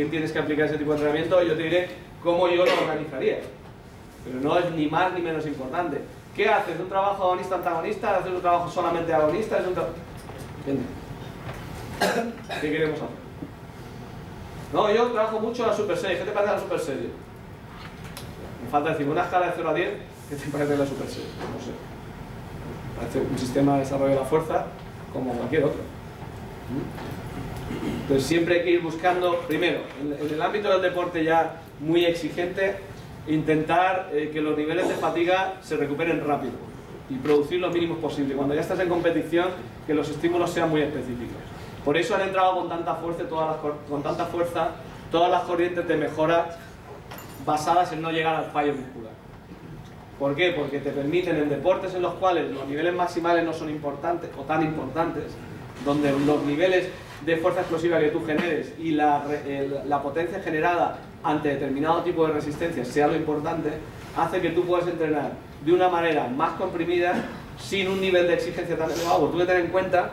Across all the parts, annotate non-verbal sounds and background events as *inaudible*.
quién tienes que aplicar ese tipo de entrenamiento? Yo te diré cómo yo lo organizaría. Pero no es ni más ni menos importante. ¿Qué haces? ¿Un trabajo agonista-antagonista? ¿Haces un trabajo solamente agonista? ¿Es ¿Qué queremos hacer? No, yo trabajo mucho la super serie. ¿Qué te parece la super serie? Me falta decir, una escala de 0 a 10, ¿qué te parece la super serie? No sé. Un sistema de desarrollo de la fuerza como cualquier otro. Entonces siempre hay que ir buscando, primero, en, el ámbito del deporte ya muy exigente, intentar eh, que los niveles de fatiga se recuperen rápido y producir lo mínimo posible. Cuando ya estás en competición, que los estímulos sean muy específicos. Por eso han entrado con tanta fuerza, todas las, con tanta fuerza todas las corrientes de mejora basadas en no llegar al fallo muscular. ¿Por qué? Porque te permiten en deportes en los cuales los niveles maximales no son importantes o tan importantes, donde los niveles de fuerza explosiva que tú generes y la, la potencia generada ante determinado tipo de resistencia sea lo importante, hace que tú puedas entrenar de una manera más comprimida sin un nivel de exigencia tan elevado. Tú que tener en cuenta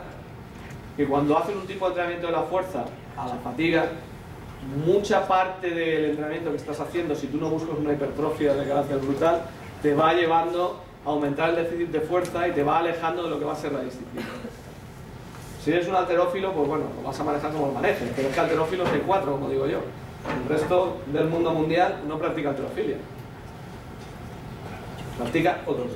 que cuando haces un tipo de entrenamiento de la fuerza a la fatiga, mucha parte del entrenamiento que estás haciendo, si tú no buscas una hipertrofia de carácter brutal, te va llevando a aumentar el déficit de fuerza y te va alejando de lo que va a ser la disciplina. Si eres un alterófilo, pues bueno, lo vas a manejar como lo manejes, pero es que alterófilos hay cuatro, como digo yo. El resto del mundo mundial no practica alterofilia. Practica otros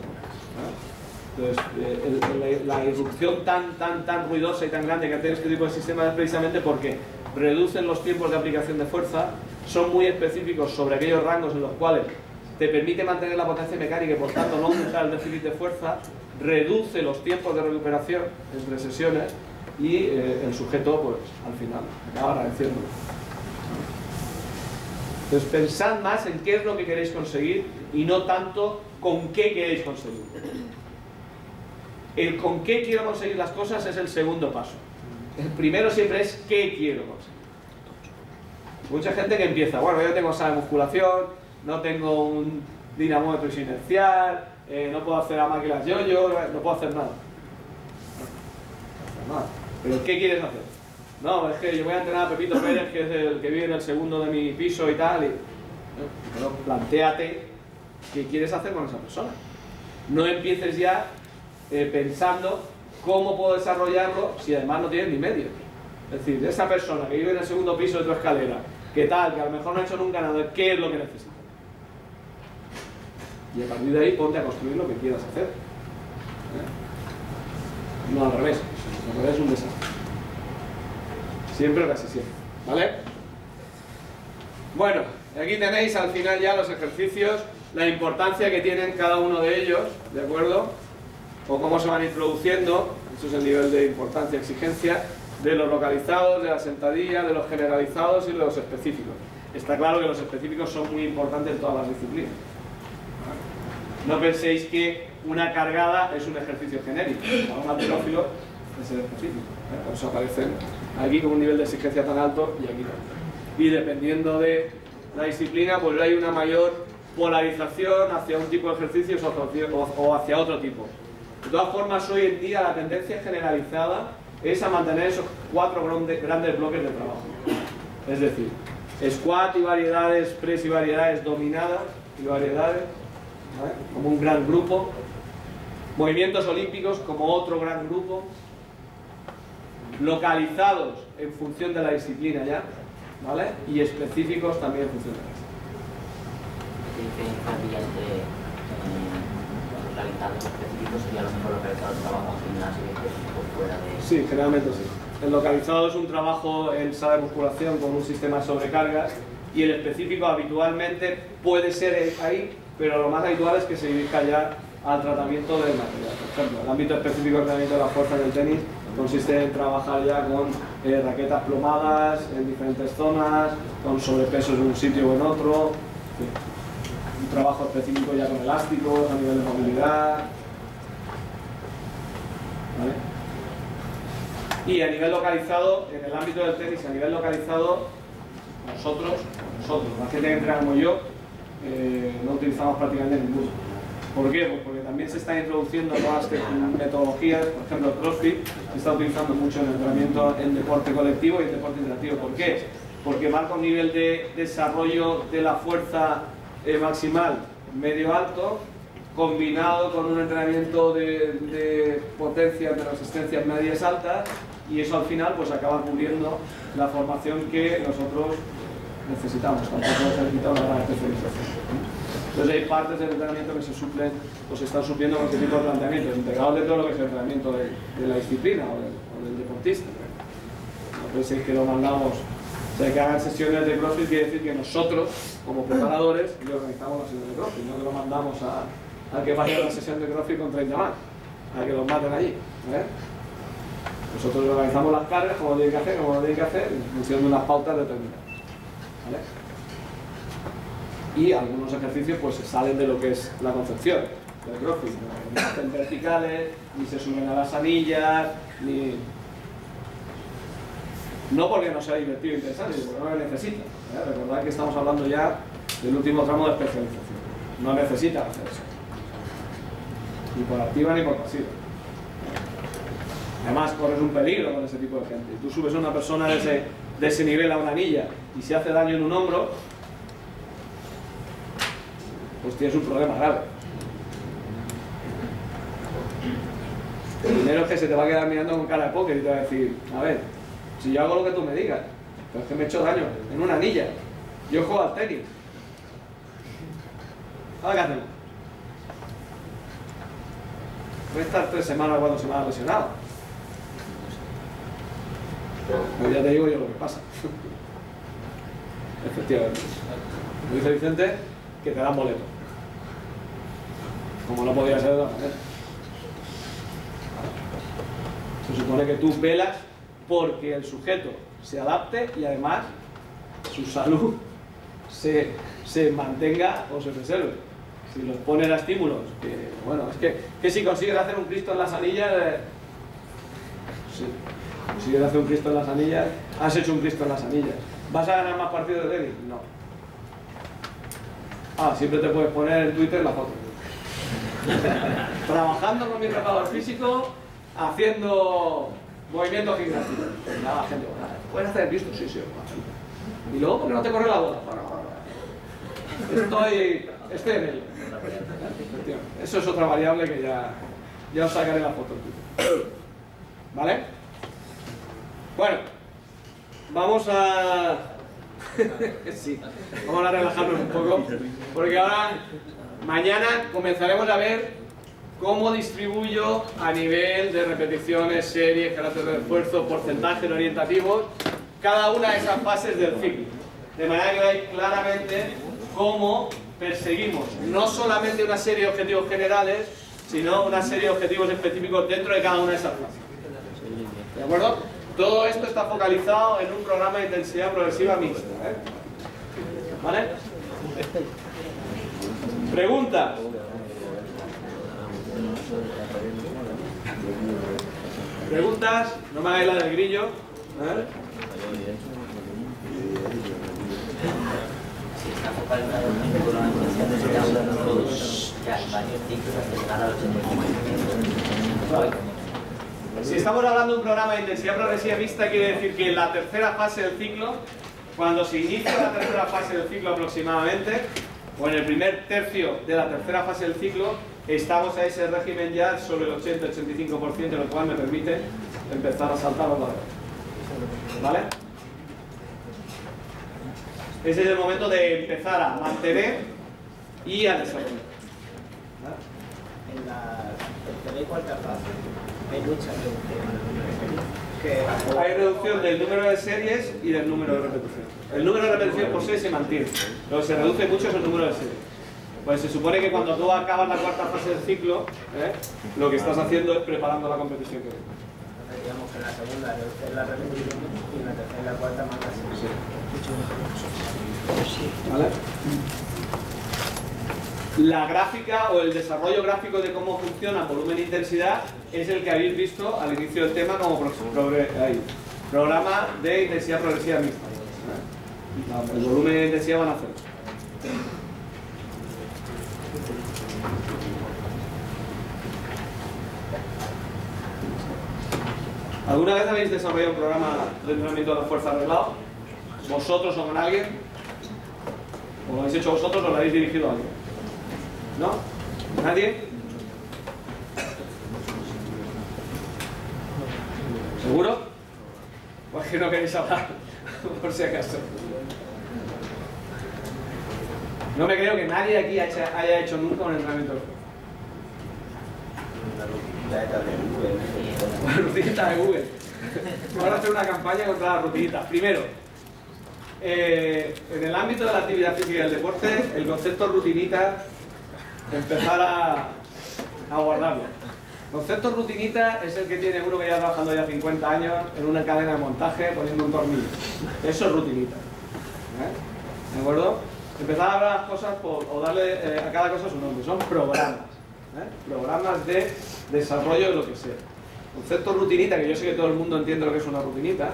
Entonces, eh, la irrupción tan, tan, tan ruidosa y tan grande que tiene este tipo de sistemas es precisamente porque reducen los tiempos de aplicación de fuerza, son muy específicos sobre aquellos rangos en los cuales te permite mantener la potencia mecánica y por tanto no aumentar el déficit de fuerza, reduce los tiempos de recuperación entre sesiones y eh, el sujeto, pues, al final, acaba agradeciendo. Entonces, pensad más en qué es lo que queréis conseguir y no tanto con qué queréis conseguir. El con qué quiero conseguir las cosas es el segundo paso. El primero siempre es qué quiero conseguir. Mucha gente que empieza, bueno, yo tengo sala de musculación, no tengo un dinamómetro inercial, eh, no puedo hacer a máquinas yo-yo, no puedo hacer nada. No. ¿Pero qué quieres hacer? No, es que yo voy a entrenar a Pepito Pérez, que es el que vive en el segundo de mi piso y tal. Y, pero planteate qué quieres hacer con esa persona. No empieces ya eh, pensando cómo puedo desarrollarlo si además no tienes ni medio. Es decir, esa persona que vive en el segundo piso de tu escalera, que tal, que a lo mejor no ha hecho nunca nada, ¿qué es lo que necesita? Y a partir de ahí ponte a construir lo que quieras hacer. ¿Eh? No al revés es un desastre. Siempre casi siempre. ¿Vale? Bueno, aquí tenéis al final ya los ejercicios, la importancia que tienen cada uno de ellos, ¿de acuerdo? O cómo se van introduciendo, eso es el nivel de importancia, exigencia, de los localizados, de la sentadilla, de los generalizados y de los específicos. Está claro que los específicos son muy importantes en todas las disciplinas. No penséis que una cargada es un ejercicio genérico. Para un alterófilo ese ejercicio. ¿eh? Por eso aparecen aquí con un nivel de exigencia tan alto y aquí también. Y dependiendo de la disciplina, pues hay una mayor polarización hacia un tipo de ejercicios o hacia otro tipo. De todas formas, hoy en día la tendencia generalizada es a mantener esos cuatro grandes bloques de trabajo. Es decir, squat y variedades, press y variedades dominadas y variedades, como un gran grupo, movimientos olímpicos como otro gran grupo, localizados en función de la disciplina ya, ¿vale? Y específicos también en función de la disciplina. Sí, generalmente sí. El localizado es un trabajo en sala de musculación con un sistema de sobrecargas y el específico habitualmente puede ser ahí, pero lo más habitual es que se dirija ya al tratamiento del material. Por ejemplo, el ámbito específico del tratamiento de la fuerza del tenis consiste en trabajar ya con eh, raquetas plomadas en diferentes zonas, con sobrepesos en un sitio o en otro, un trabajo específico ya con elásticos a nivel de movilidad. Y a nivel localizado, en el ámbito del tenis, a nivel localizado, nosotros, nosotros, la gente que entrenamos yo, eh, no utilizamos prácticamente ninguno. ¿Por qué? Pues porque también se están introduciendo nuevas metodologías, por ejemplo CrossFit se está utilizando mucho en entrenamiento en deporte colectivo y en deporte interactivo. ¿Por qué? Porque marca un nivel de desarrollo de la fuerza eh, maximal medio alto combinado con un entrenamiento de, de potencia de resistencias medias altas y eso al final pues acaba cubriendo la formación que nosotros necesitamos, tampoco necesitamos gran especialización. Entonces hay partes del entrenamiento que se suplen o se están supliendo con este tipo de planteamientos, integrados dentro de lo que es el entrenamiento de, la disciplina o del, deportista. No penséis que lo mandamos, o sea, que hagan sesiones de CrossFit quiere decir que nosotros, como preparadores, le organizamos las sesiones de CrossFit, no que lo mandamos a, a que vaya a la sesión de CrossFit con 30 más, a que los maten allí. ¿eh? Nosotros organizamos las cargas, como lo tienen que hacer, como lo tienen que hacer, en función de unas pautas determinadas. Y algunos ejercicios pues salen de lo que es la concepción del crossfit, no, hacen verticales, ni se suben a las anillas, ni... No porque no sea divertido e interesante, sino porque no lo necesita. ¿eh? Recordad que estamos hablando ya del último tramo de especialización. No necesita hacer eso. Ni por activa ni por pasiva. Además, corres un peligro con ese tipo de gente. Tú subes a una persona de ese, de ese nivel a una anilla y se hace daño en un hombro, pues tienes un problema grave. Primero es que se te va a quedar mirando con cara de póker y te va a decir, a ver, si yo hago lo que tú me digas, pero es que me he hecho daño en una anilla, yo juego al tenis. ¿Ahora qué hacemos? Voy a estar tres semanas o cuatro semanas lesionado. Pues ya te digo yo lo que pasa. Efectivamente. Como dice Vicente, que te dan boleto como no podía ser de otra manera. Se supone que tú velas porque el sujeto se adapte y además su salud se, mantenga o se preserve. Si los pones a estímulos, que bueno, es que, que si consigues hacer un Cristo en las anillas, eh, sí, consigues hacer un Cristo en las anillas, has hecho un Cristo en las anillas. ¿Vas a ganar más partidos de tenis? No. Ah, siempre te puedes poner en Twitter la foto. *laughs* trabajando con mi preparador físico, haciendo movimientos gimnásticos. La gente, ¿puedes hacer visto? Sí, sí. Y luego, ¿por qué no te corre la bola? Estoy, estoy en él. Eso es otra variable que ya, ya os sacaré la foto. ¿Vale? Bueno, vamos a... *laughs* vamos a relajarnos un poco, porque ahora Mañana comenzaremos a ver cómo distribuyo a nivel de repeticiones, series, carácter de esfuerzo, porcentajes orientativos, cada una de esas fases del ciclo. De manera que veáis claramente cómo perseguimos no solamente una serie de objetivos generales, sino una serie de objetivos específicos dentro de cada una de esas fases. ¿De acuerdo? Todo esto está focalizado en un programa de intensidad progresiva mixta. ¿eh? ¿Vale? Pregunta. ¿Preguntas? No me hagáis la del grillo. ¿Eh? Si estamos hablando de un programa de intensidad progresiva vista, quiere decir que en la tercera fase del ciclo, cuando se inicia la tercera fase del ciclo aproximadamente, o en el primer tercio de la tercera fase del ciclo, estamos a ese régimen ya sobre el 80-85%, lo cual me permite empezar a saltar los valores. ¿Vale? Ese es el momento de empezar a mantener y a desarrollar. En la tercera y cuarta fase hay reducción del número de series y del número de repeticiones. El número de repeticiones por serie se mantiene, lo que se reduce mucho es el número de series. Pues se supone que cuando tú acabas la cuarta fase del ciclo, ¿eh? lo que estás haciendo es preparando la competición que viene. Digamos que en la segunda reduces la repetición y en la tercera y la cuarta más la ¿Vale? la gráfica o el desarrollo gráfico de cómo funciona volumen e intensidad es el que habéis visto al inicio del tema como programa de intensidad progresiva mixta. El volumen e intensidad van a hacer. ¿Alguna vez habéis desarrollado un programa de entrenamiento de la fuerza arreglado? ¿Vosotros o con alguien? ¿O lo habéis hecho vosotros o lo habéis dirigido a alguien? ¿No? ¿Nadie? ¿Seguro? Pues que no queréis hablar, *laughs* por si acaso. No me creo que nadie aquí haya hecho nunca un entrenamiento. Una rutinita *laughs* de Google. Vamos a hacer una campaña contra las rutinitas. Primero, eh, en el ámbito de la actividad física y el deporte, el concepto rutinita, empezar a, a guardarlo. Concepto rutinita es el que tiene uno que lleva trabajando ya 50 años en una cadena de montaje poniendo un tornillo. Eso es rutinita. ¿eh? ¿De acuerdo? Empezar a hablar las cosas o darle eh, a cada cosa su nombre. Son programas. ¿eh? Programas de desarrollo de lo que sea. Concepto rutinita, que yo sé que todo el mundo entiende lo que es una rutinita.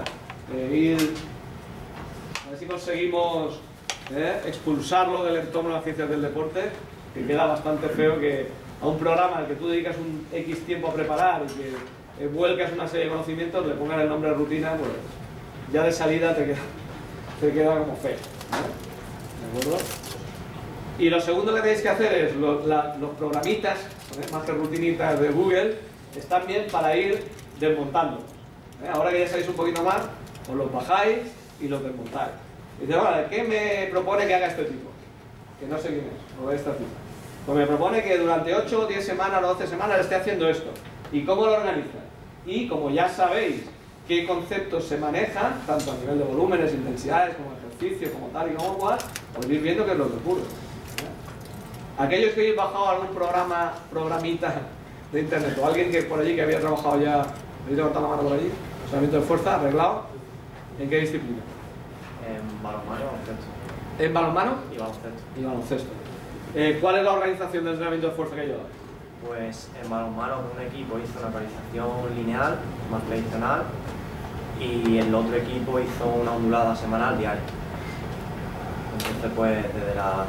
ir a ver si conseguimos expulsarlo del entorno de las ciencias del deporte, que queda bastante feo que a un programa al que tú dedicas un X tiempo a preparar y que eh, vuelcas una serie de conocimientos, le pongas el nombre de rutina, pues ya de salida te queda, te queda como feo. ¿De acuerdo? Y lo segundo que tenéis que hacer es los programitas, ¿eh? más que rutinitas de Google, están bien para ir desmontando. ¿eh? Ahora que ya sabéis un poquito más, os los bajáis y los desmontáis. Y dice, vale, ¿qué me propone que haga este tipo? Que no sé quién es, o esta tipo. Pues me propone que durante 8, 10 semanas o 12 semanas esté haciendo esto. ¿Y cómo lo organiza? Y como ya sabéis qué conceptos se manejan, tanto a nivel de volúmenes, intensidades, como ejercicio, como tal y como cual, podéis ir viendo qué es lo que ocurre. Aquellos que habéis bajado algún programa, programita de internet, o alguien que por allí que había trabajado ya, ¿habéis levantado la mano por allí? Entrenamiento de fuerza, arreglado, ¿en qué disciplina? En balonmano y baloncesto. ¿En balonmano? Y baloncesto. Y baloncesto. Eh, ¿Cuál es la organización de entrenamiento de fuerza que llevas? Pues en balonmano un equipo hizo una organización lineal, más tradicional, y el otro equipo hizo una ondulada semanal diaria. Entonces pues desde la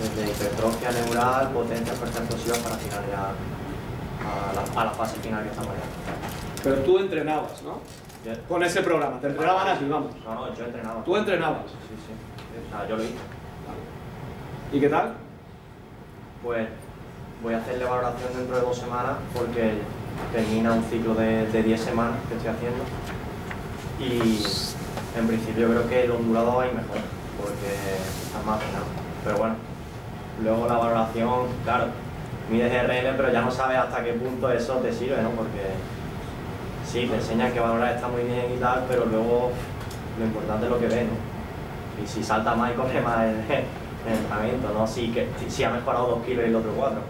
desde hipertrofia neural, potencia, fuerza explosiva para final ya a la, a la fase final que estamos ya. Pero tú entrenabas, ¿no? Yo- Con ese programa, te entrenaban así, vamos. No, no, yo entrenaba. Tú entrenabas. Sí, sí. O sea, yo lo hice. ¿Y qué tal? Pues voy a hacerle valoración dentro de dos semanas porque termina un ciclo de, de 10 semanas que estoy haciendo y en principio creo que el ondulado va a ir mejor porque está más afinado. Pero bueno, luego la valoración, claro, mides RL pero ya no sabes hasta qué punto eso te sirve, ¿no? Porque sí, te enseñan que valorar está muy bien y tal, pero luego lo importante es lo que ves, ¿no? Y si salta más y corre más *laughs* el, el entrenamiento, ¿no? Si, que, si ha mejorado dos kilos y el otro cuatro,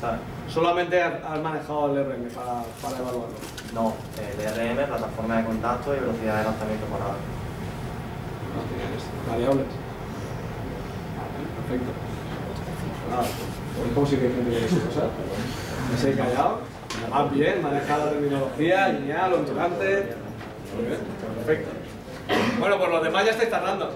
¿sabes? Solamente has manejado el RM para, para evaluarlo. No, el DRM, plataforma de contacto y velocidad de lanzamiento tienes variables. Perfecto. Nada, pues como si que hay gente que dice cosas. Me sé callado. Más bien, manejado la terminología, lineal, ondulante. Muy bien, perfecto. Bueno, pues los demás ya estáis tardando.